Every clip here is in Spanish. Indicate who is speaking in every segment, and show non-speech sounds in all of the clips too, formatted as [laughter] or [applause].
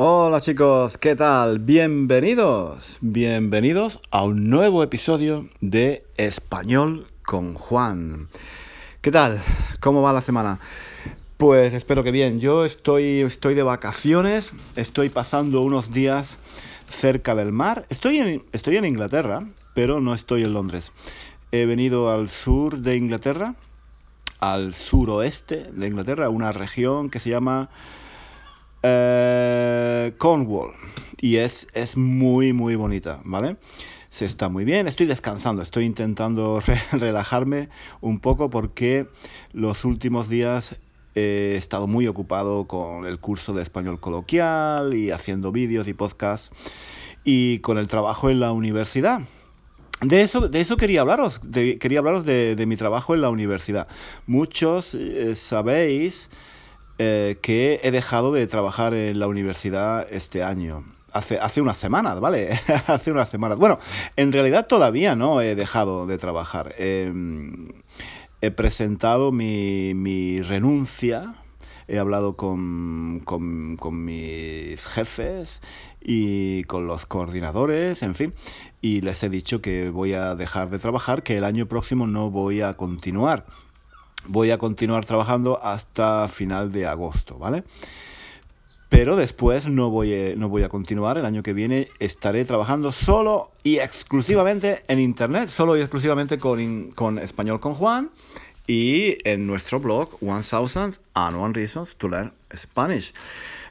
Speaker 1: Hola chicos, ¿qué tal? Bienvenidos, bienvenidos a un nuevo episodio de Español con Juan. ¿Qué tal? ¿Cómo va la semana? Pues espero que bien. Yo estoy, estoy de vacaciones, estoy pasando unos días cerca del mar. Estoy en, estoy en Inglaterra, pero no estoy en Londres. He venido al sur de Inglaterra, al suroeste de Inglaterra, una región que se llama eh, Cornwall. Y es, es muy, muy bonita, ¿vale? Se está muy bien, estoy descansando, estoy intentando [laughs] relajarme un poco porque los últimos días he estado muy ocupado con el curso de español coloquial y haciendo vídeos y podcasts y con el trabajo en la universidad. De eso, de eso quería hablaros, quería hablaros de, mi trabajo en la universidad. Muchos eh, sabéis eh, que he dejado de trabajar en la universidad este año. Hace, hace unas semanas, ¿vale? [laughs] hace unas semanas. Bueno, en realidad todavía no he dejado de trabajar. Em, he presentado mi, mi renuncia he hablado con, con, con, mis jefes y con los coordinadores, en fin, y les he dicho que voy a dejar de trabajar, que el año próximo no voy a continuar voy a continuar trabajando hasta final de agosto, ¿vale? Pero después no voy, a, no voy a continuar. El año que viene estaré trabajando solo y exclusivamente en Internet, solo y exclusivamente con, con Español con Juan y en nuestro blog 1000 and One Reasons to Learn Spanish.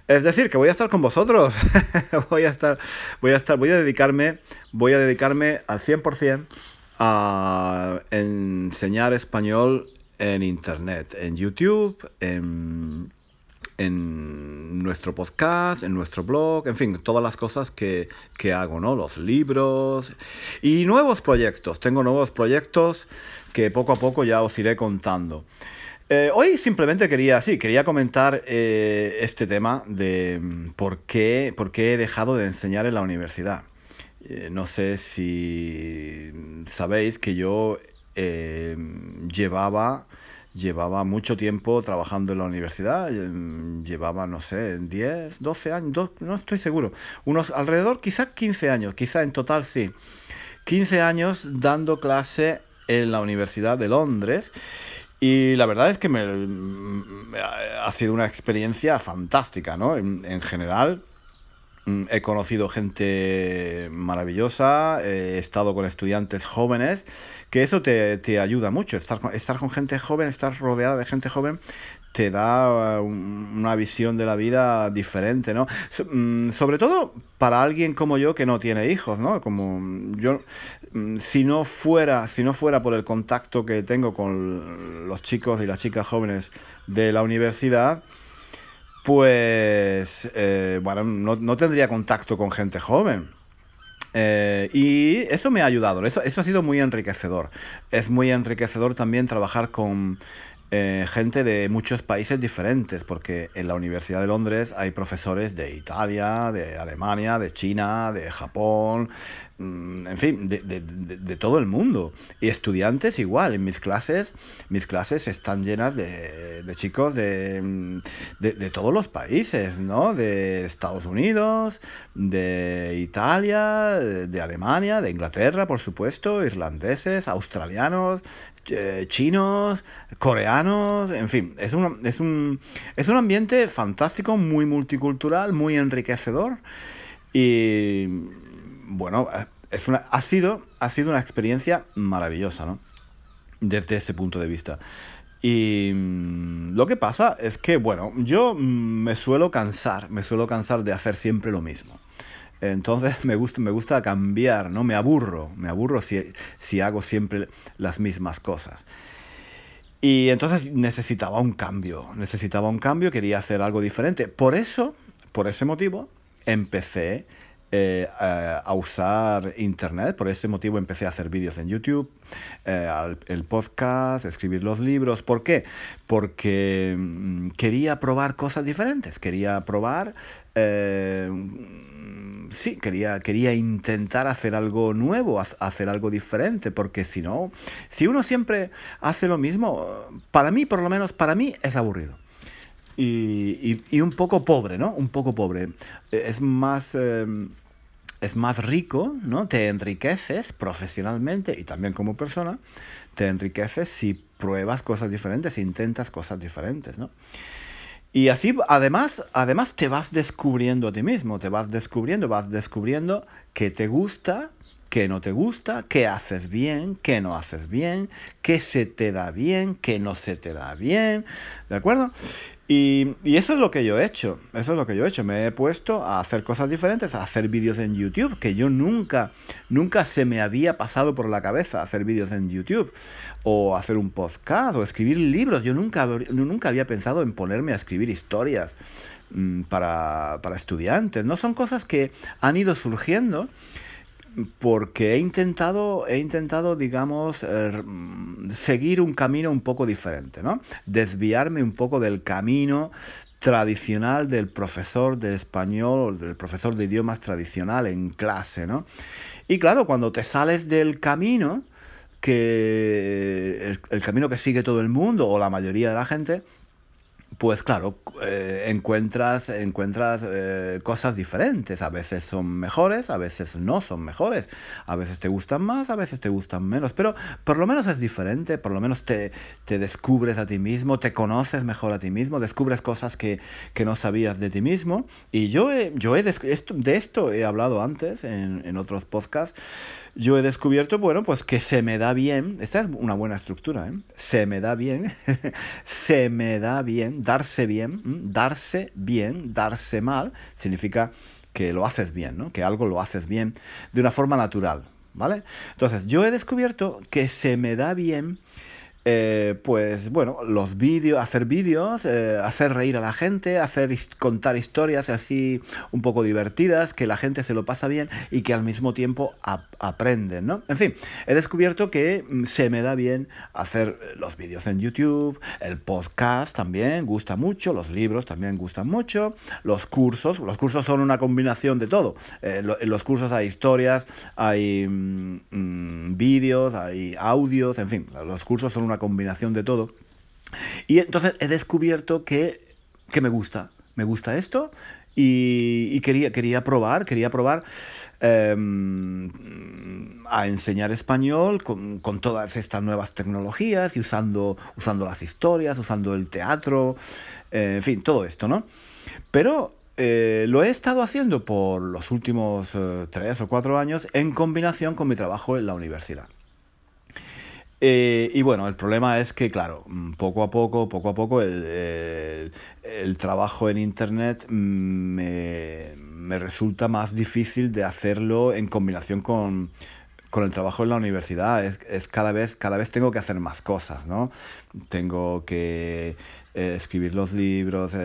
Speaker 1: Es decir, que voy a estar con vosotros. [laughs] voy a estar, voy a estar, voy a dedicarme, voy a dedicarme al 100% a enseñar español en internet, en YouTube, en, nuestro podcast, en nuestro blog, en fin, todas las cosas que, hago, ¿no? Los libros y nuevos proyectos. Tengo nuevos proyectos que poco a poco ya os iré contando. Eh, hoy simplemente quería, sí, quería comentar eh, este tema de mm, por qué, por qué he dejado de enseñar en la universidad. Eh, no sé si sabéis que yo llevaba llevaba mucho tiempo trabajando en la universidad, llevaba, no sé, 10, 12 años, no estoy seguro, unos alrededor, quizás 15 años, quizás en total sí, 15 años dando clase en la Universidad de Londres. Y la verdad es que me, ha sido una experiencia fantástica, ¿no? en general, He conocido gente maravillosa, he estado con estudiantes jóvenes que eso te, te ayuda mucho. Estar con, estar con gente joven, estar rodeada de gente joven, te da una visión de la vida diferente, ¿no? Mm, sobre todo para alguien como yo que no tiene hijos, ¿no? Como yo, mm, si no fuera, si no fuera por el contacto que tengo con los chicos y las chicas jóvenes de la universidad, pues, eh, bueno, no, tendría contacto con gente joven. Eh, y eso me ha ayudado, eso, eso ha sido muy enriquecedor. Es muy enriquecedor también trabajar con eh, gente de muchos países diferentes, porque en la Universidad de Londres hay profesores de Italia, de Alemania, de China, de Japón, en fin, de, de, de, todo el mundo. Y estudiantes igual, en mis clases, mis clases están llenas de, chicos de, de, todos los países, ¿no? De Estados Unidos, de Italia, de Alemania, de Inglaterra, por supuesto, irlandeses, australianos, eh, chinos, coreanos, en fin, es un, es, un, es un ambiente fantástico, muy multicultural, muy enriquecedor y bueno, una, ha, sido, ha sido una experiencia maravillosa, ¿no? Desde ese punto de vista. Y mm, lo que pasa es que, bueno, yo mm, me suelo cansar, me suelo cansar de hacer siempre lo mismo. Entonces [laughs] me gusta, me gusta cambiar, ¿no? Me aburro, me aburro si, si hago siempre las mismas cosas. Y entonces necesitaba un cambio, necesitaba un cambio, quería hacer algo diferente. Por eso, por ese motivo, empecé eh, a, usar Internet. Por ese motivo empecé a hacer vídeos en YouTube, eh, el podcast, escribir los libros. ¿Por qué? Porque mm, quería probar cosas diferentes. Quería probar... Eh, sí, quería, quería intentar hacer algo nuevo, hacer algo diferente, porque si no, si uno siempre hace lo mismo, para mí, por lo menos, para mí es aburrido. Y, y, un poco pobre, ¿no? Un poco pobre. Es más... Em, es más rico, ¿no? Te enriqueces profesionalmente y también como persona, te enriqueces si pruebas cosas diferentes, intentas cosas diferentes, ¿no? Y así, además, además te vas descubriendo a ti mismo, te vas descubriendo, vas descubriendo que te gusta, que no te gusta, qué haces bien, qué no haces bien, qué se te da bien, qué no se te da bien, ¿de acuerdo? Y, eso es lo que yo he hecho, eso es lo que yo he hecho, me he puesto a hacer cosas diferentes, a hacer vídeos en YouTube, que yo nunca, nunca se me había pasado por la cabeza hacer vídeos en YouTube, o hacer un podcast, o escribir libros, yo nunca, nunca había pensado en ponerme a escribir historias mm, para, para estudiantes, ¿no? Son cosas que han ido surgiendo porque he intentado, he intentado, digamos, er, seguir un camino un poco diferente, ¿no? Desviarme un poco del camino tradicional del profesor de español, del profesor de idiomas tradicional en clase, ¿no? Y claro, cuando te sales del camino, que el camino que sigue todo el mundo o la mayoría de la gente, pues claro, eh, encuentras, encuentras eh, cosas diferentes. A veces son mejores, a veces no son mejores. A veces te gustan más, a veces te gustan menos. Pero por lo menos es diferente, por lo menos te, te descubres a ti mismo, te conoces mejor a ti mismo, descubres cosas que, que no sabías de ti mismo. Y yo, he, yo he de esto he hablado antes en, en otros podcasts yo he descubierto, bueno, pues que se me da bien, esta es una buena estructura, ¿eh? se me da bien, [laughs] se me da bien, darse bien, darse bien, darse mal, significa que lo haces bien, ¿no? que algo lo haces bien de una forma natural, ¿vale? Entonces, yo he descubierto que se me da bien eh, pues bueno, los vídeos, hacer vídeos, eh, hacer reír a la gente, hacer contar historias así un poco divertidas, que la gente se lo pasa bien y que al mismo tiempo aprenden, ¿no? En fin, he descubierto que mm, se me da bien hacer los vídeos en YouTube, el podcast también gusta mucho, los libros también gustan mucho, los cursos, los cursos son una combinación de todo. Eh, en los cursos hay historias, hay mm, mm, vídeos, hay audios, en fin, los cursos son una combinación de todo. Y entonces he descubierto que, que me gusta, me gusta esto y, quería, quería probar, quería probar em, a enseñar español con, con, todas estas nuevas tecnologías y usando, usando las historias, usando el teatro, eh, en fin, todo esto, ¿no? Pero eh, lo he estado haciendo por los últimos eh, tres o cuatro años en combinación con mi trabajo en la universidad. Eh, y bueno, el problema es que, claro, mm, poco a poco, poco a poco, el, trabajo en Internet me, resulta más difícil de hacerlo en combinación con, el trabajo en la universidad. Es, es, cada, vez, cada vez tengo que hacer más cosas, ¿no? Tengo que eh, escribir los libros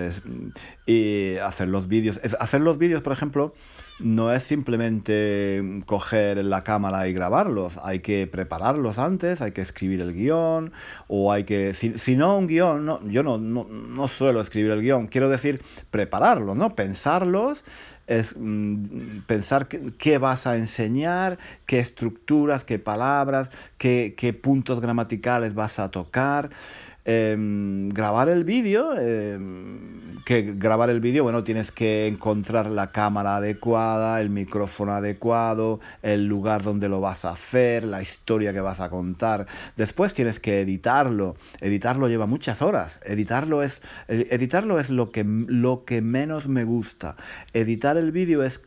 Speaker 1: y hacer los vídeos. Hacer los vídeos, por ejemplo, no es simplemente coger la cámara y grabarlos, hay que prepararlos antes, hay que escribir el guion, o hay que, si, no un guion, no, yo no, no, suelo escribir el guion, quiero decir prepararlos, ¿no? Pensarlos, es mm, pensar qué, vas a enseñar, qué estructuras, qué palabras, qué, qué puntos gramaticales vas a tocar. Em, grabar el vídeo, em, que grabar el vídeo, bueno, tienes que encontrar la cámara adecuada, el micrófono adecuado, el lugar donde lo vas a hacer, la historia que vas a contar. Después tienes que editarlo. Editarlo lleva muchas horas. Editarlo es, eh, editarlo es lo, que, lo que menos me gusta. Editar el vídeo es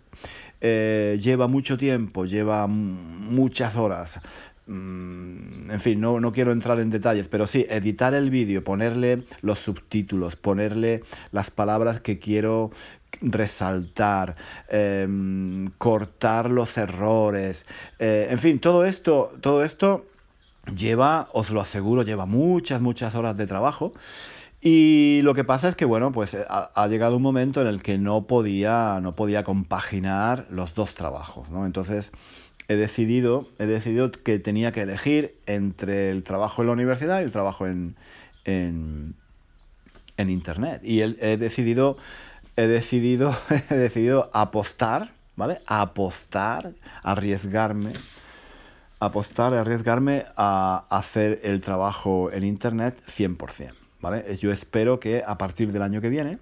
Speaker 1: eh, lleva mucho tiempo, lleva muchas horas. Mm, en fin, no, no, quiero entrar en detalles, pero sí, editar el vídeo, ponerle los subtítulos, ponerle las palabras que quiero resaltar, em, cortar los errores, eh, en fin, todo esto, todo esto lleva, os lo aseguro, lleva muchas, muchas horas de trabajo. Y lo que pasa es que, bueno, pues ha, ha, llegado un momento en el que no podía, no podía compaginar los dos trabajos, ¿no? Entonces, he decidido, he decidido que tenía que elegir entre el trabajo en la universidad y el trabajo en, en, internet. Y he, decidido, he decidido, [laughs] he decidido apostar, ¿vale? Apostar, arriesgarme, apostar, arriesgarme a hacer el trabajo en internet 100%. ¿vale? Yo espero que a partir del año que viene,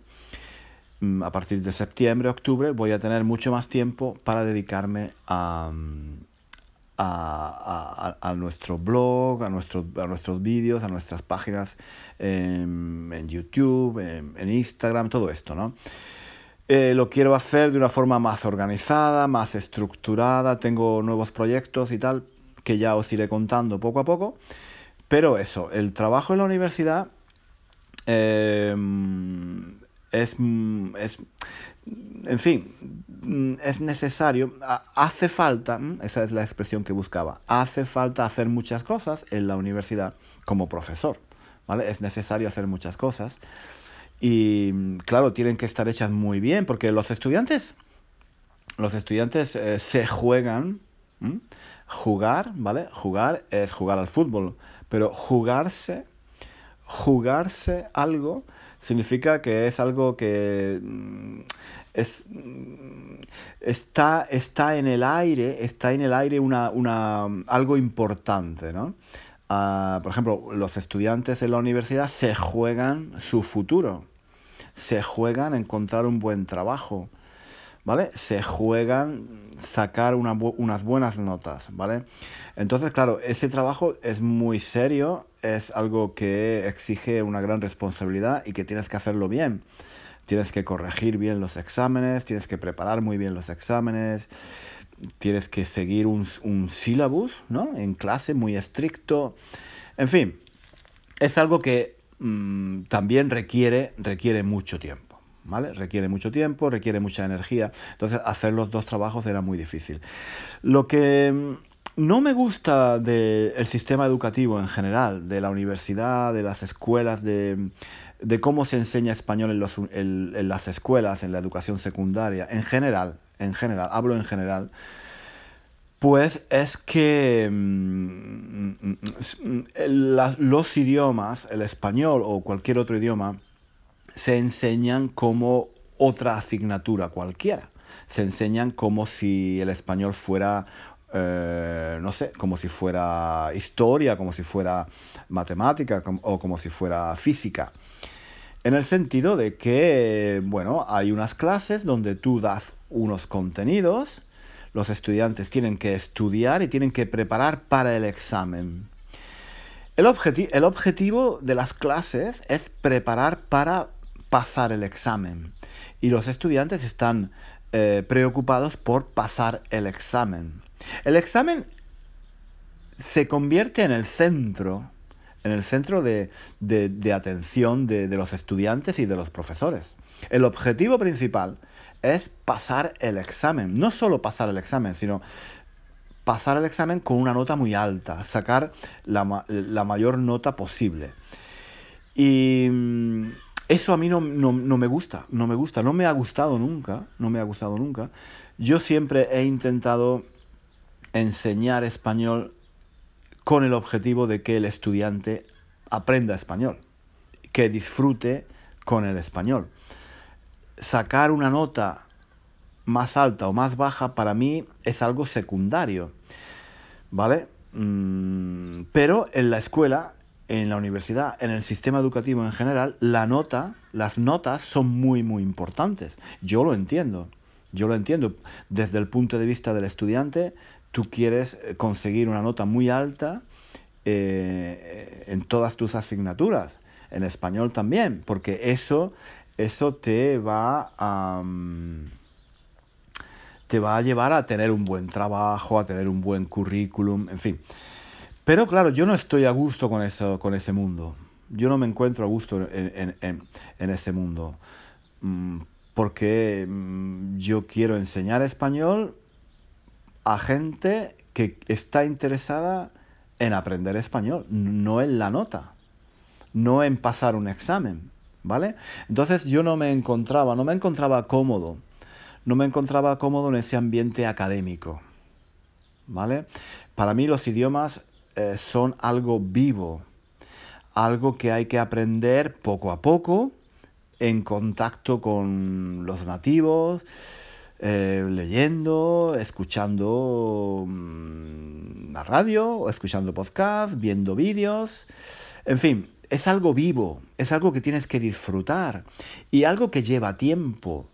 Speaker 1: a partir de septiembre, octubre, voy a tener mucho más tiempo para dedicarme a, a, nuestro blog, a, nuestros a nuestros vídeos, a nuestras páginas en, YouTube, en, Instagram, todo esto, ¿no? Eh, lo quiero hacer de una forma más organizada, más estructurada, tengo nuevos proyectos y tal, que ya os iré contando poco a poco. Pero eso, el trabajo en la universidad eh, es, es, en fin, es necesario, hace falta, esa es la expresión que buscaba, hace falta hacer muchas cosas en la universidad como profesor, ¿vale? Es necesario hacer muchas cosas y claro, tienen que estar hechas muy bien porque los estudiantes, los estudiantes eh, se juegan, jugar, ¿vale? Jugar es jugar al fútbol, pero jugarse, jugarse algo significa que es algo que mm, es, mm, está, está en el aire, está en el aire una, una, algo importante, ¿no? Ah, por ejemplo, los estudiantes en la universidad se juegan su futuro, se juegan encontrar un buen trabajo, ¿vale? Se juegan sacar unas buenas notas, ¿vale? Entonces, claro, ese trabajo es muy serio, es algo que exige una gran responsabilidad y que tienes que hacerlo bien. Tienes que corregir bien los exámenes, tienes que preparar muy bien los exámenes, tienes que seguir un, un syllabus, ¿no? En clase muy estricto. En fin, es algo que mm, también requiere, requiere mucho tiempo. ¿Vale? Requiere mucho tiempo, requiere mucha energía. Entonces, hacer los dos trabajos era muy difícil. Lo que mm, no me gusta del sistema educativo en general, de la universidad, de las escuelas, de, cómo se enseña español en, las escuelas, en la educación secundaria, en general, en general, hablo en general, pues es que mm, mm, los idiomas, el español o cualquier otro idioma, se enseñan como otra asignatura cualquiera. Se enseñan como si el español fuera eh, no sé, como si fuera historia, como si fuera matemática o como si fuera física. En el sentido de que, bueno, hay unas clases donde tú das unos contenidos, los estudiantes tienen que estudiar y tienen que preparar para el examen. El, el objetivo de las clases es preparar para pasar el examen. Y los estudiantes están eh, preocupados por pasar el examen. El examen se convierte en el centro, en el centro de, atención de, los estudiantes y de los profesores. El objetivo principal es pasar el examen, no solo pasar el examen, sino pasar el examen con una nota muy alta, sacar la, la mayor nota posible. Y mm, eso a mí no, no, me gusta, no me gusta, no me ha gustado nunca, no me ha gustado nunca. Yo siempre he intentado enseñar español con el objetivo de que el estudiante aprenda español, que disfrute con el español. Sacar una nota más alta o más baja para mí es algo secundario, ¿vale? Mm, pero en la escuela, en la universidad, en el sistema educativo en general, la nota, las notas son muy, muy importantes. Yo lo entiendo. Yo lo entiendo. Desde el punto de vista del estudiante, tú quieres eh, conseguir una nota muy alta eh, en todas tus asignaturas, en español también, porque eso, eso te va a... Mm, te va a llevar a tener un buen trabajo, a tener un buen currículum, en fin. Pero claro, yo no estoy a gusto con, eso, con ese mundo. Yo no me encuentro a gusto en, en ese mundo. Mm, porque mm, yo quiero enseñar español a gente que está interesada en aprender español, no en la nota, no en pasar un examen, ¿vale? Entonces yo no me encontraba, no me encontraba cómodo, no me encontraba cómodo en ese ambiente académico, ¿vale? Para mí los idiomas eh, son algo vivo, algo que hay que aprender poco a poco, en contacto con los nativos, eh, leyendo, escuchando mm, la radio, escuchando podcast, viendo vídeos. En fin, es algo vivo, es algo que tienes que disfrutar y algo que lleva tiempo.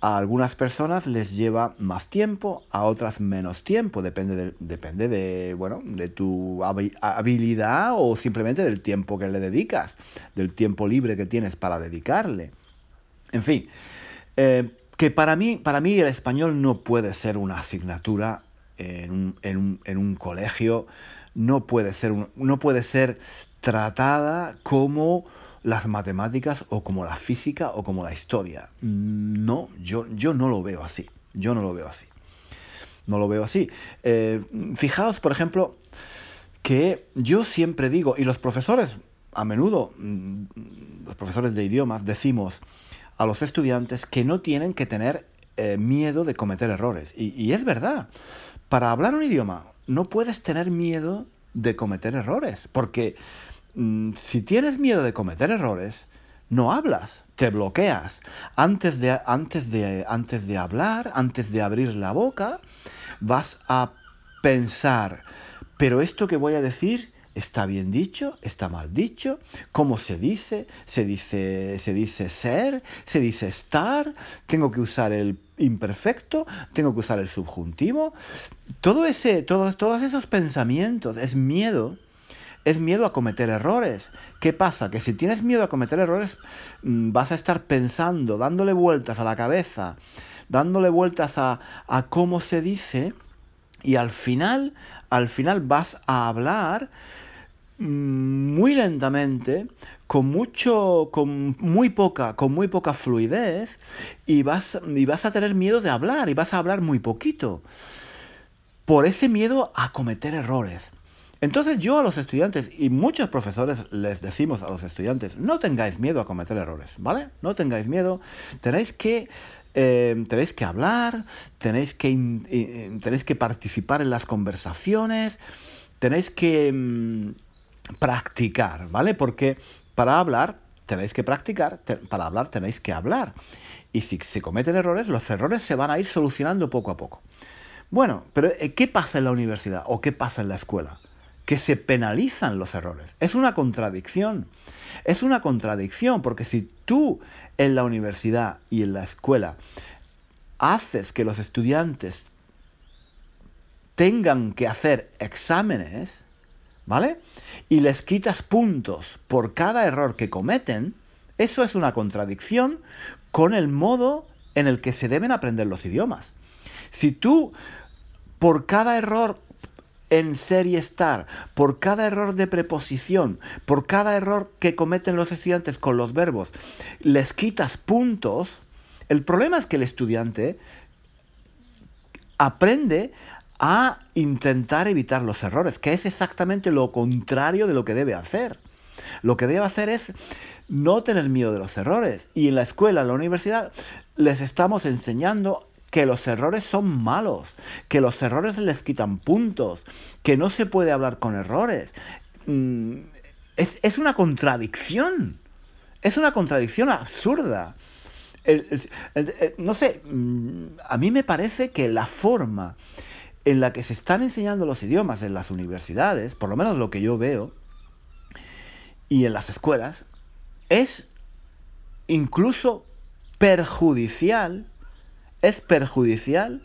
Speaker 1: A algunas personas les lleva más tiempo, a otras menos tiempo, depende de, depende de, bueno, de tu habilidad o simplemente del tiempo que le dedicas, del tiempo libre que tienes para dedicarle. En fin, eh, que para mí, para mí el español no puede ser una asignatura en un, en un, en un colegio, no puede, ser no puede ser tratada como las matemáticas o como la física o como la historia. No, yo, yo no lo veo así. Yo no lo veo así. No lo veo así. Eh, fijaos, por ejemplo, que yo siempre digo, y los profesores, a menudo, mm, los profesores de idiomas, decimos a los estudiantes que no tienen que tener eh, miedo de cometer errores. Y, es verdad. Para hablar un idioma no puedes tener miedo de cometer errores, porque si tienes miedo de cometer errores, no hablas, te bloqueas. Antes de, antes de, antes de hablar, antes de abrir la boca, vas a pensar, pero esto que voy a decir está bien dicho, está mal dicho, cómo se dice, se dice, se dice ser, se dice estar, tengo que usar el imperfecto, tengo que usar el subjuntivo. Todo ese, todos, todos esos pensamientos es miedo es miedo a cometer errores. ¿Qué pasa? Que si tienes miedo a cometer errores, mm, vas a estar pensando, dándole vueltas a la cabeza, dándole vueltas a, cómo se dice, y al final, al final vas a hablar mm, muy lentamente, con mucho, con muy poca, con muy poca fluidez, y vas, y vas a tener miedo de hablar, y vas a hablar muy poquito. Por ese miedo a cometer errores. Entonces yo a los estudiantes y muchos profesores les decimos a los estudiantes, no tengáis miedo a cometer errores, ¿vale? No tengáis miedo, tenéis que, eh, tenéis que hablar, tenéis que, tenéis que participar en las conversaciones, tenéis que mm, practicar, ¿vale? Porque para hablar tenéis que practicar, para hablar tenéis que hablar. Y si se cometen errores, los errores se van a ir solucionando poco a poco. Bueno, pero eh, ¿qué pasa en la universidad o qué pasa en la escuela? Que se penalizan los errores. Es una contradicción. Es una contradicción porque si tú en la universidad y en la escuela haces que los estudiantes tengan que hacer exámenes, ¿vale? Y les quitas puntos por cada error que cometen, eso es una contradicción con el modo en el que se deben aprender los idiomas. Si tú por cada error en ser y estar, por cada error de preposición, por cada error que cometen los estudiantes con los verbos, les quitas puntos, el problema es que el estudiante aprende a intentar evitar los errores, que es exactamente lo contrario de lo que debe hacer. Lo que debe hacer es no tener miedo de los errores. Y en la escuela, en la universidad, les estamos enseñando que los errores son malos, que los errores les quitan puntos, que no se puede hablar con errores. Mm, es, una contradicción, es una contradicción absurda. no sé, mm, a mí me parece que la forma en la que se están enseñando los idiomas en las universidades, por lo menos lo que yo veo, y en las escuelas, es incluso perjudicial es perjudicial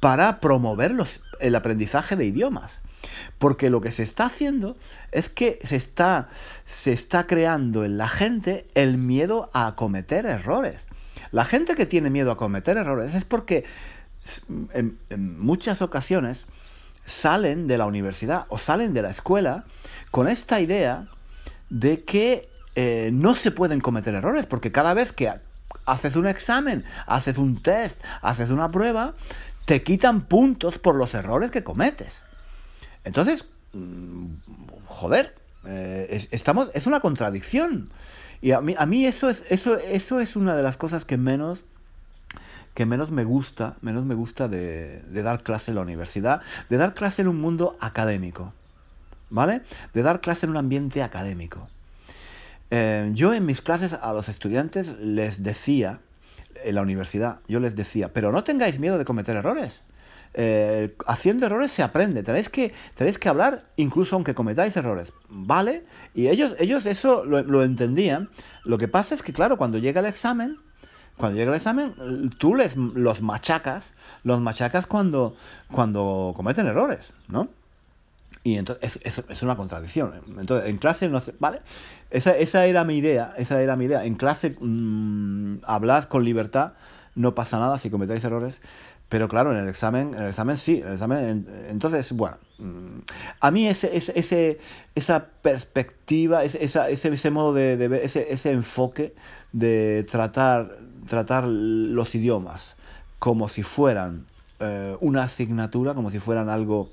Speaker 1: para promover el aprendizaje de idiomas. Porque lo que se está haciendo es que se está, se está creando en la gente el miedo a cometer errores. La gente que tiene miedo a cometer errores es porque en, muchas ocasiones salen de la universidad o salen de la escuela con esta idea de que eh, no se pueden cometer errores, porque cada vez que haces un examen, haces un test, haces una prueba, te quitan puntos por los errores que cometes. Entonces, mm, joder, eh, estamos, es una contradicción. Y a mí, a mí eso, es, eso, eso es una de las cosas que menos que menos me gusta, menos me gusta de dar clase en la universidad, de dar clase en un mundo académico, ¿vale? De dar clase en un ambiente académico. Eh, yo en mis clases a los estudiantes les decía, en la universidad, yo les decía, pero no tengáis miedo de cometer errores. eh, haciendo errores se aprende. Tenéis que, tenéis que hablar incluso aunque cometáis errores. ¿Vale? Y ellos, ellos eso lo, entendían. Lo que pasa es que, claro, cuando llega el examen, cuando llega el examen, tú les los machacas, los machacas cuando, cuando cometen errores, ¿no? Y entonces es, es, una contradicción. Entonces, en clase no sé, ¿vale? Esa, esa era mi idea, esa era mi idea. En clase mmm, hablad con libertad, no pasa nada si cometéis errores, pero claro, en el examen, en el examen sí, en el examen, entonces, bueno, mm, a mí ese, ese, ese esa perspectiva, ese, ese, ese modo de, de, ver, ese, ese enfoque de tratar, tratar los idiomas como si fueran eh, una asignatura, como si fueran algo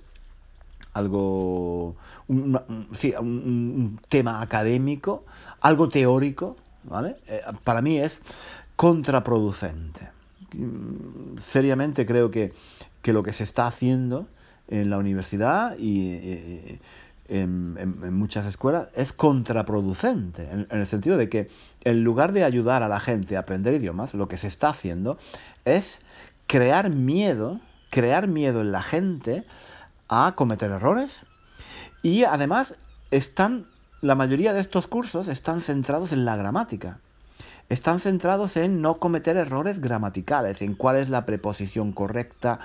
Speaker 1: algo, un, sí, un, tema académico, algo teórico, ¿vale? Eh, para mí es contraproducente. Seriamente creo que, que, lo que se está haciendo en la universidad y, en, muchas escuelas es contraproducente, en, el sentido de que en lugar de ayudar a la gente a aprender idiomas, lo que se está haciendo es crear miedo, crear miedo en la gente a cometer errores. Y además están, la mayoría de estos cursos están centrados en la gramática. Están centrados en no cometer errores gramaticales, en cuál es la preposición correcta,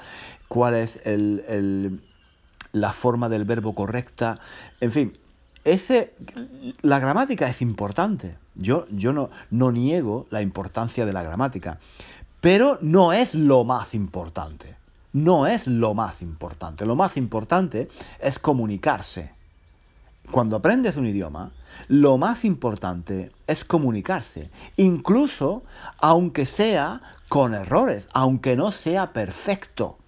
Speaker 1: cuál es el, la forma del verbo correcta, en fin, ese, la gramática es importante. Yo, yo no, no niego la importancia de la gramática, pero no es lo más importante no es lo más importante. Lo más importante es comunicarse. Cuando aprendes un idioma, lo más importante es comunicarse, incluso aunque sea con errores, aunque no sea perfecto.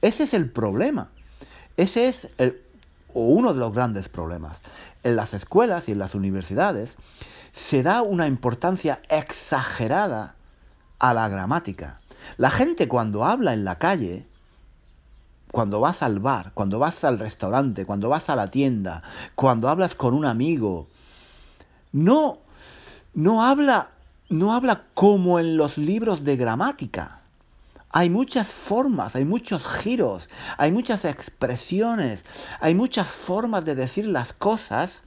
Speaker 1: Ese es el problema. Ese es uno de los grandes problemas. En las escuelas y en las universidades se da una importancia exagerada a la gramática. La gente cuando habla en la calle cuando vas al bar, cuando vas al restaurante, cuando vas a la tienda, cuando hablas con un amigo, no, no habla, no habla como en los libros de gramática. Hay muchas formas, hay muchos giros, hay muchas expresiones, hay muchas formas de decir las cosas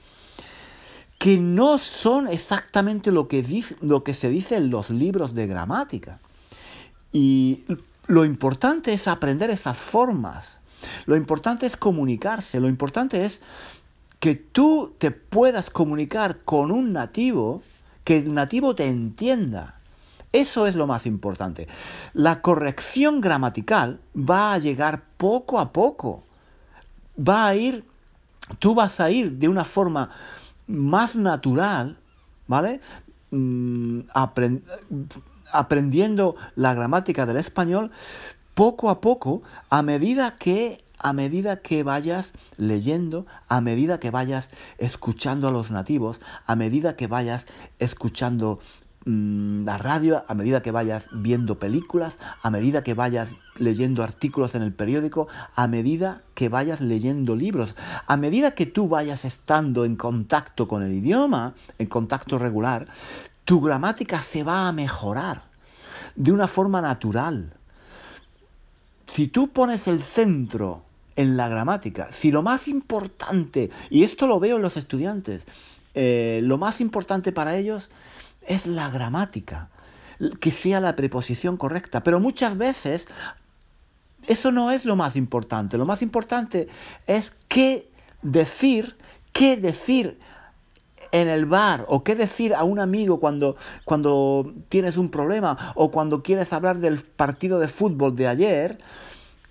Speaker 1: que no son exactamente lo que, dice, lo que se dice en los libros de gramática. Y lo importante es aprender esas formas. Lo importante es comunicarse. Lo importante es que tú te puedas comunicar con un nativo, que el nativo te entienda. Eso es lo más importante. La corrección gramatical va a llegar poco a poco. Va a ir, tú vas a ir de una forma más natural, ¿vale? Mm, aprendiendo la gramática del español poco a poco, a medida que a medida que vayas leyendo, a medida que vayas escuchando a los nativos, a medida que vayas escuchando la radio, a medida que vayas viendo películas, a medida que vayas leyendo artículos en el periódico, a medida que vayas leyendo libros, a medida que tú vayas estando en contacto con el idioma, en contacto regular, tu gramática se va a mejorar de una forma natural. Si tú pones el centro en la gramática, si lo más importante, y esto lo veo en los estudiantes, eh, lo más importante para ellos es la gramática, que sea la preposición correcta, pero muchas veces eso no es lo más importante, lo más importante es qué decir, qué decir en el bar o qué decir a un amigo cuando, cuando tienes un problema o cuando quieres hablar del partido de fútbol de ayer,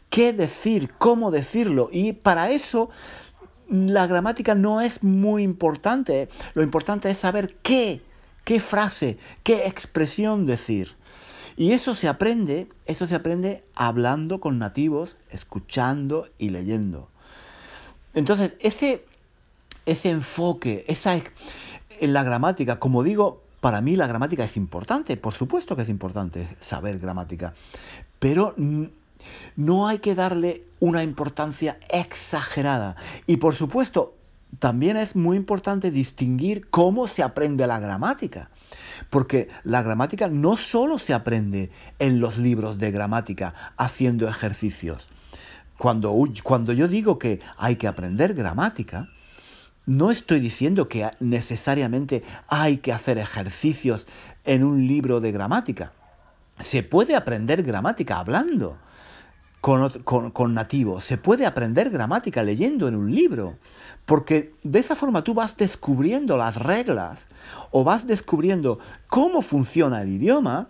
Speaker 1: qué decir, cómo decirlo. Y para eso la gramática no es muy importante. Lo importante es saber qué, qué frase, qué expresión decir. Y eso se aprende, eso se aprende hablando con nativos, escuchando y leyendo. Entonces, ese ese enfoque, esa en la gramática, como digo, para mí la gramática es importante, por supuesto que es importante saber gramática, pero no hay que darle una importancia exagerada. Y por supuesto, también es muy importante distinguir cómo se aprende la gramática. Porque la gramática no solo se aprende en los libros de gramática haciendo ejercicios. Cuando, cuando yo digo que hay que aprender gramática, no estoy diciendo que necesariamente hay que hacer ejercicios en un libro de gramática. Se puede aprender gramática hablando con, nativos. Se puede aprender gramática leyendo en un libro, porque de esa forma tú vas descubriendo las reglas o vas descubriendo cómo funciona el idioma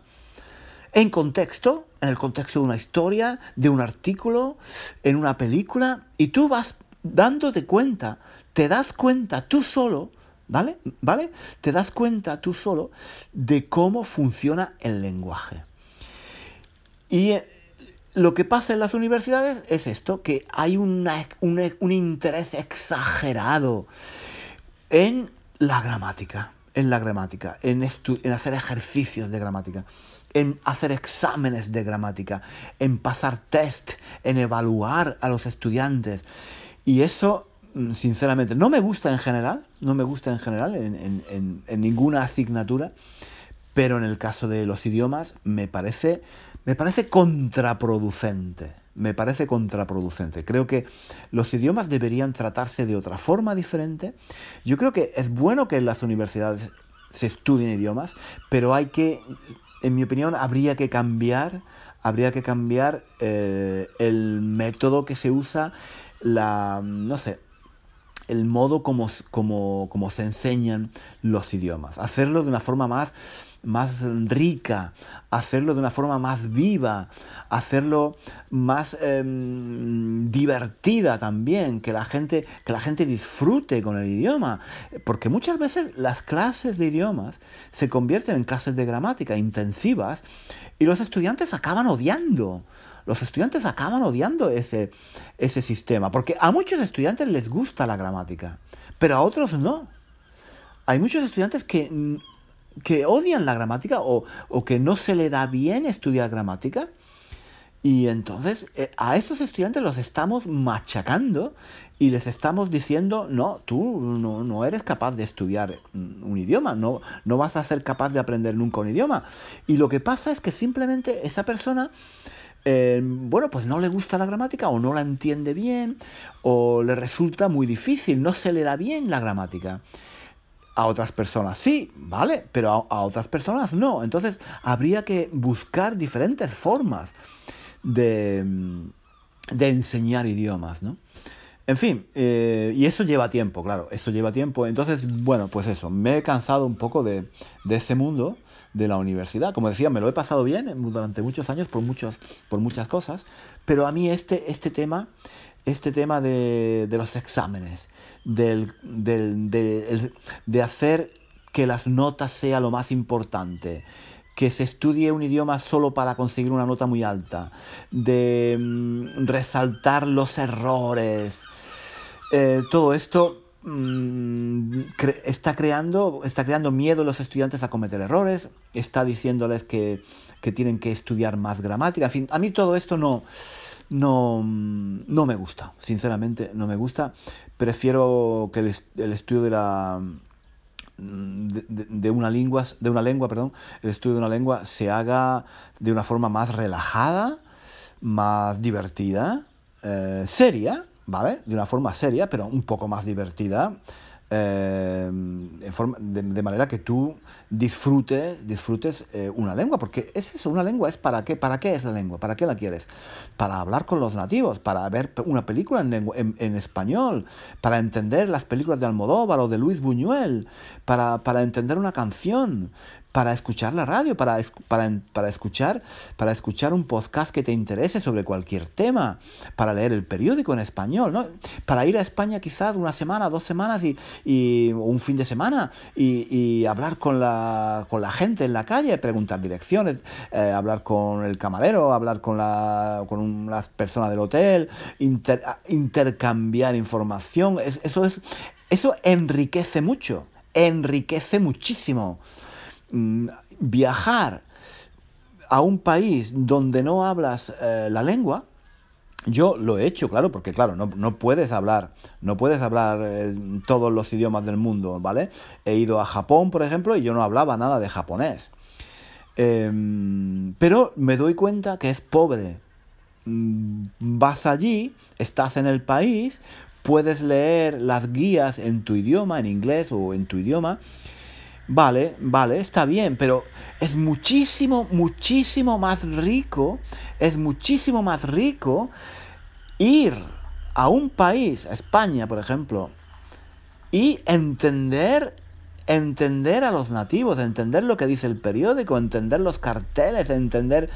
Speaker 1: en contexto, en el contexto de una historia, de un artículo, en una película, y tú vas dándote cuenta, te das cuenta tú solo, ¿vale? ¿Vale? Te das cuenta tú solo de cómo funciona el lenguaje. Y lo que pasa en las universidades es esto, que hay un, interés exagerado en la gramática, en la gramática, en, en hacer ejercicios de gramática, en hacer exámenes de gramática, en pasar test, en evaluar a los estudiantes. Y eso, mm, sinceramente, no me gusta en general, no me gusta en general en, en ninguna asignatura, pero en el caso de los idiomas me parece, me parece contraproducente. Me parece contraproducente. Creo que los idiomas deberían tratarse de otra forma diferente. Yo creo que es bueno que en las universidades se estudien idiomas, pero hay que, en mi opinión, habría que cambiar, habría que cambiar eh, el método que se usa, la, no sé, el modo como, como, como se enseñan los idiomas. Hacerlo de una forma más más rica, hacerlo de una forma más viva, hacerlo más em, divertida también, que la gente que la gente disfrute con el idioma, porque muchas veces las clases de idiomas se convierten en clases de gramática intensivas y los estudiantes acaban odiando. Los estudiantes acaban odiando ese, ese sistema, porque a muchos estudiantes les gusta la gramática, pero a otros no. Hay muchos estudiantes que que odian la gramática o, que no se le da bien estudiar gramática. Y entonces eh, a esos estudiantes los estamos machacando y les estamos diciendo, no, tú no, eres capaz de estudiar un idioma, no, no vas a ser capaz de aprender nunca un idioma. Y lo que pasa es que simplemente esa persona, eh, bueno, pues no le gusta la gramática o no la entiende bien o le resulta muy difícil, no se le da bien la gramática. A otras personas sí, ¿vale? Pero a, otras personas no. Entonces habría que buscar diferentes formas de, de enseñar idiomas, ¿no? En fin, eh, y eso lleva tiempo, claro, eso lleva tiempo. Entonces, bueno, pues eso, me he cansado un poco de, de ese mundo de la universidad. Como decía, me lo he pasado bien durante muchos años por, muchos, por muchas cosas, pero a mí este, este tema este tema de, los exámenes, del, de hacer que las notas sea lo más importante, que se estudie un idioma solo para conseguir una nota muy alta, de mm, resaltar los errores. Eh, todo esto mm, está, creando, está creando miedo a los estudiantes a cometer errores, está diciéndoles que, que tienen que estudiar más gramática. En fin, a mí todo esto no, no, no me gusta, sinceramente no me gusta. Prefiero que el, estudio de la de, una lengua, de una lengua, perdón, el estudio de una lengua se haga de una forma más relajada, más divertida, eh, seria, ¿vale? De una forma seria, pero un poco más divertida, eh, en de, manera que tú disfrutes, disfrutes eh, una lengua, porque es eso, una lengua es para qué, para qué es la lengua, para qué la quieres, para hablar con los nativos, para ver una película en, en, español, para entender las películas de Almodóvar o de Luis Buñuel, para, para entender una canción, para escuchar la radio, para, para, para, escuchar, para escuchar un podcast que te interese sobre cualquier tema, para leer el periódico en español, ¿no? para ir a España quizás una semana, dos semanas y, y un fin de semana y, hablar con la, con la gente en la calle, preguntar direcciones, eh, hablar con el camarero, hablar con, la, con las personas del hotel, intercambiar información, eso, es, eso enriquece mucho, enriquece muchísimo. Mm, viajar a un país donde no hablas eh, la lengua, yo lo he hecho, claro, porque claro, no, no puedes hablar, no puedes hablar eh, todos los idiomas del mundo, ¿vale? He ido a Japón, por ejemplo, y yo no hablaba nada de japonés. Em, pero me doy cuenta que es pobre. Mm, vas allí, estás en el país, puedes leer las guías en tu idioma, en inglés o en tu idioma. Vale, vale, está bien, pero es muchísimo, muchísimo más rico, es muchísimo más rico ir a un país, a España, por ejemplo, y entender entender a los nativos, entender lo que dice el periódico, entender los carteles, entender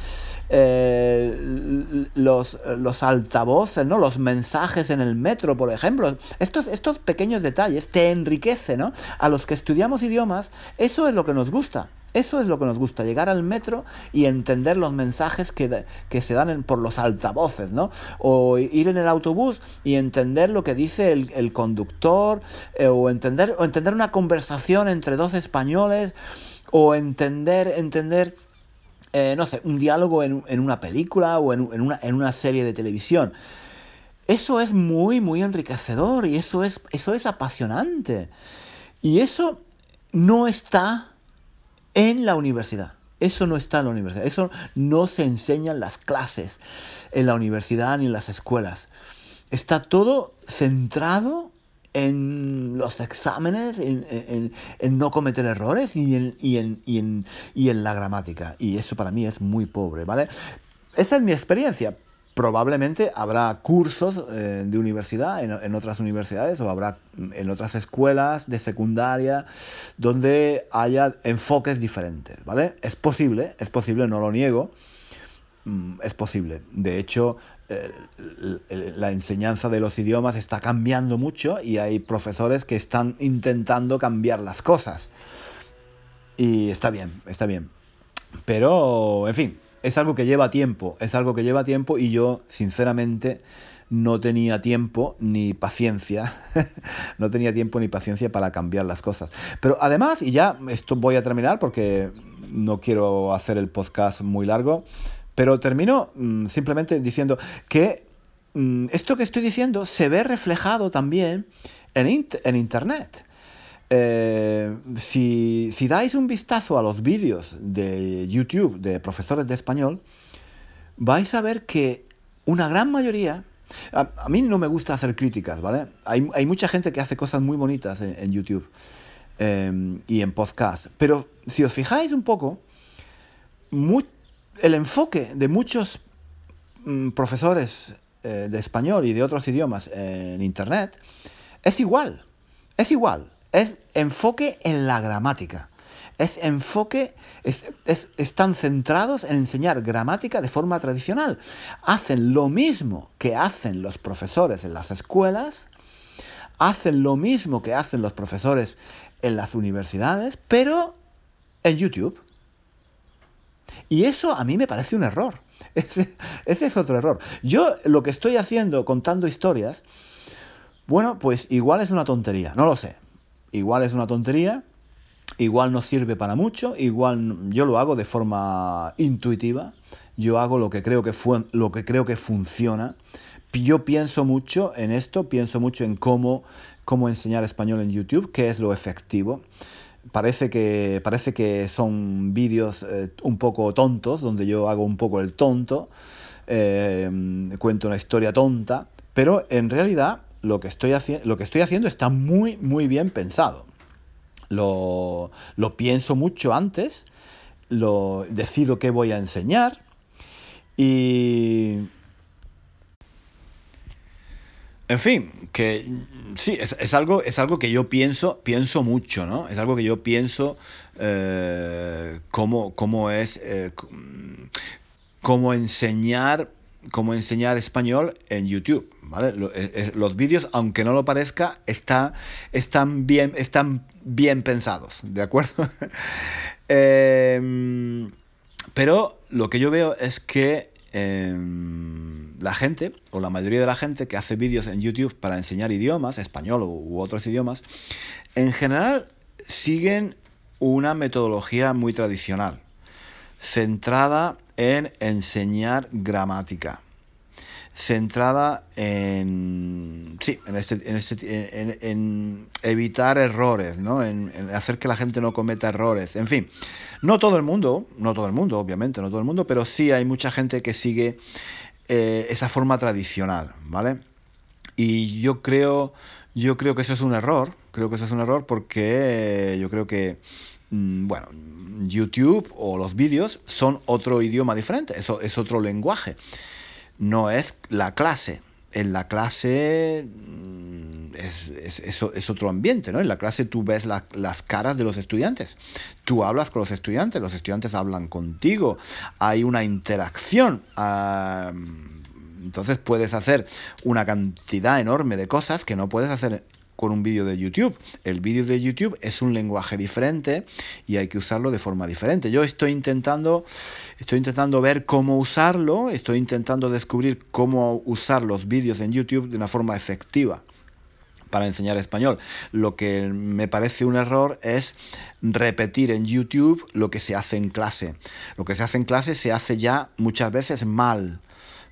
Speaker 1: eh, los, los altavoces, ¿no? los mensajes en el metro, por ejemplo. Estos, estos pequeños detalles te enriquecen, ¿no? A los que estudiamos idiomas, eso es lo que nos gusta. Eso es lo que nos gusta, llegar al metro y entender los mensajes que, que se dan por los altavoces, ¿no? O ir en el autobús y entender lo que dice el, conductor, eh, o, entender, o entender una conversación entre dos españoles, o entender, entender eh, no sé, un diálogo en, en una película o en, en, una, en una serie de televisión. Eso es muy, muy enriquecedor y eso es, eso es apasionante. Y eso no está en la universidad. Eso no está en la universidad. Eso no se enseña en las clases, en la universidad ni en las escuelas. Está todo centrado en los exámenes, en, no cometer errores y en, y, en, la gramática. Y eso para mí es muy pobre, ¿vale? Esa es mi experiencia probablemente habrá cursos eh, de universidad en, otras universidades o habrá en otras escuelas de secundaria donde haya enfoques diferentes, ¿vale? Es posible, es posible, no lo niego, mm, es posible. De hecho, la enseñanza de los idiomas está cambiando mucho y hay profesores que están intentando cambiar las cosas. Y está bien, está bien. Pero, en fin, es algo que lleva tiempo, es algo que lleva tiempo y yo, sinceramente, no tenía tiempo ni paciencia, [laughs] no tenía tiempo ni paciencia para cambiar las cosas. Pero además, y ya esto voy a terminar porque no quiero hacer el podcast muy largo, pero termino mm, simplemente diciendo que mm, esto que estoy diciendo se ve reflejado también en, en Internet. Eh, si, dais un vistazo a los vídeos de YouTube de profesores de español, vais a ver que una gran mayoría, a, mí no me gusta hacer críticas, ¿vale? Hay, mucha gente que hace cosas muy bonitas en, YouTube em, y en podcast, pero si os fijáis un poco, el enfoque de muchos mm, profesores eh, de español y de otros idiomas en Internet es igual, es igual es enfoque en la gramática. Es enfoque, están centrados en enseñar gramática de forma tradicional. Hacen lo mismo que hacen los profesores en las escuelas, hacen lo mismo que hacen los profesores en las universidades, pero en YouTube. Y eso a mí me parece un error. [laughs] Ese, ese, es otro error. Yo lo que estoy haciendo contando historias, bueno, pues igual es una tontería, no lo sé igual es una tontería, igual no sirve para mucho, igual yo lo hago de forma intuitiva, yo hago lo que creo que, lo que, creo que funciona. Yo pienso mucho en esto, pienso mucho en cómo, cómo enseñar español en YouTube, qué es lo efectivo. Parece que, parece que son vídeos eh, un poco tontos, donde yo hago un poco el tonto, eh, cuento una historia tonta, pero en realidad lo que estoy, lo que estoy haciendo está muy, muy bien pensado. Lo, lo pienso mucho antes, lo decido qué voy a enseñar y... En fin, que sí, es, algo, es algo que yo pienso, pienso mucho, ¿no? Es algo que yo pienso eh, cómo, cómo, es, eh, cómo enseñar cómo enseñar español en YouTube. Eh, eh, los vídeos, aunque no lo parezca, están, bien, pensados, ¿de acuerdo? [laughs] Em, pero lo que yo veo es que em, la gente, o la mayoría de la gente que hace vídeos en YouTube para enseñar idiomas, español u otros idiomas, en general siguen una metodología muy tradicional, centrada en enseñar gramática. centrada en sí en este, en, este, en, evitar errores no en, hacer que la gente no cometa errores en fin no todo el mundo no todo el mundo obviamente no todo el mundo pero sí hay mucha gente que sigue eh, esa forma tradicional vale y yo creo yo creo que eso es un error creo que eso es un error porque yo creo que bueno, YouTube o los vídeos son otro idioma diferente, eso es otro lenguaje no es la clase. En la clase mm, es, es, otro ambiente, ¿no? En la clase tú ves las caras de los estudiantes, tú hablas con los estudiantes, los estudiantes hablan contigo, hay una interacción. entonces puedes hacer una cantidad enorme de cosas que no puedes hacer con un vídeo de YouTube. El vídeo de YouTube es un lenguaje diferente y hay que usarlo de forma diferente. Yo estoy intentando, estoy intentando ver cómo usarlo, estoy intentando descubrir cómo usar los vídeos en YouTube de una forma efectiva para enseñar español. Lo que me parece un error es repetir en YouTube lo que se hace en clase. Lo que se hace en clase se hace ya muchas veces mal,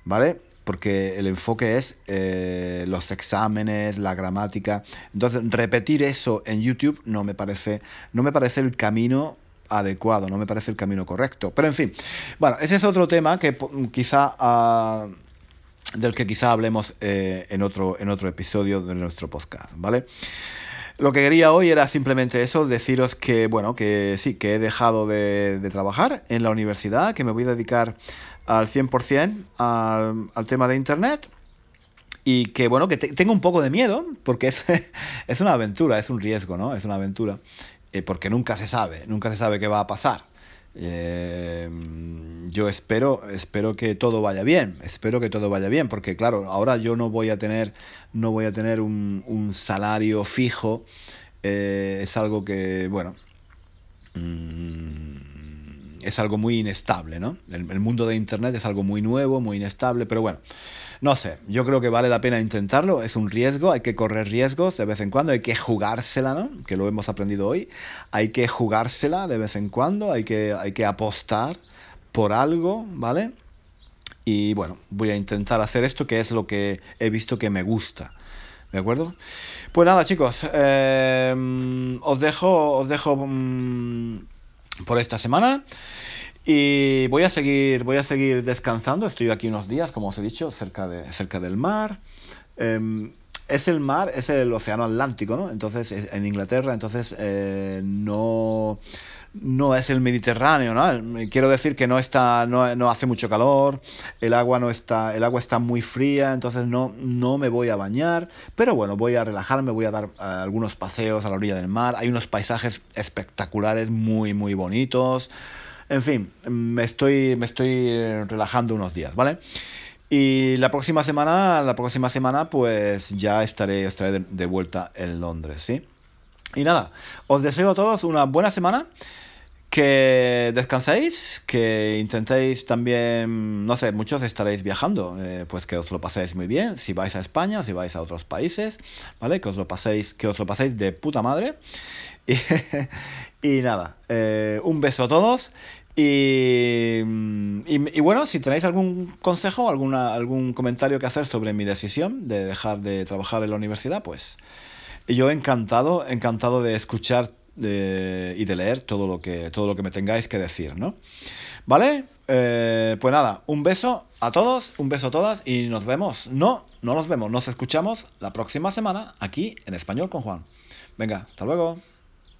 Speaker 1: ¿vale? Porque el enfoque es eh, los exámenes, la gramática. Entonces, repetir eso en YouTube no me parece, no me parece el camino adecuado, no me parece el camino correcto. Pero en fin, bueno, ese es otro tema que quizá ah, del que quizá hablemos eh, en otro en otro episodio de nuestro podcast, ¿vale? Lo que quería hoy era simplemente eso, deciros que, bueno, que sí, que he dejado de, de trabajar en la universidad, que me voy a dedicar al 100% al, al tema de Internet y que bueno, que tengo un poco de miedo, porque es, [laughs] es, una aventura, es un riesgo, ¿no? Es una aventura, eh, porque nunca se sabe, nunca se sabe qué va a pasar. Eh, yo espero, espero que todo vaya bien, espero que todo vaya bien, porque claro, ahora yo no voy a tener, no voy a tener un, salario fijo, eh, es algo que, bueno, mmm, es algo muy inestable, ¿no? El, mundo de Internet es algo muy nuevo, muy inestable, pero bueno, no sé, yo creo que vale la pena intentarlo, es un riesgo, hay que correr riesgos de vez en cuando, hay que jugársela, ¿no? Que lo hemos aprendido hoy, hay que jugársela de vez en cuando, hay que, hay que apostar por algo, ¿vale? Y bueno, voy a intentar hacer esto que es lo que he visto que me gusta. ¿De acuerdo? Pues nada, chicos, eh, os dejo, os dejo mm, por esta semana. Y voy a seguir, voy a seguir descansando. Estoy aquí unos días, como os he dicho, cerca, de, cerca del mar. Em, es el mar, es el océano Atlántico, ¿no? Entonces, en Inglaterra, entonces eh, no no es el Mediterráneo, ¿no? Quiero decir que no está, no, no, hace mucho calor, el agua no está, el agua está muy fría, entonces no, no me voy a bañar, pero bueno, voy a relajarme, voy a dar eh, algunos paseos a la orilla del mar, hay unos paisajes espectaculares, muy, muy bonitos, en fin, me estoy, estoy relajando unos días, ¿vale? Y la próxima semana, la próxima semana, pues ya estaré, estaré de vuelta en Londres, ¿sí? Y nada, os deseo a todos una buena semana que descanséis, que intentéis también, no sé, muchos estaréis viajando, eh, pues que os lo paséis muy bien, si vais a España, si vais a otros países, ¿vale? Que os lo paséis, que os lo paséis de puta madre. [laughs] Y, nada, eh, un beso a todos. Y, y, bueno, si tenéis algún consejo, alguna, algún comentario que hacer sobre mi decisión de dejar de trabajar en la universidad, pues yo encantado, encantado de escuchar y de leer todo lo que todo lo que me tengáis que decir, ¿no? ¿Vale? Eh, pues nada, un beso a todos, un beso a todas y nos vemos. No, no nos vemos, nos escuchamos la próxima semana aquí en Español con Juan. Venga, hasta luego.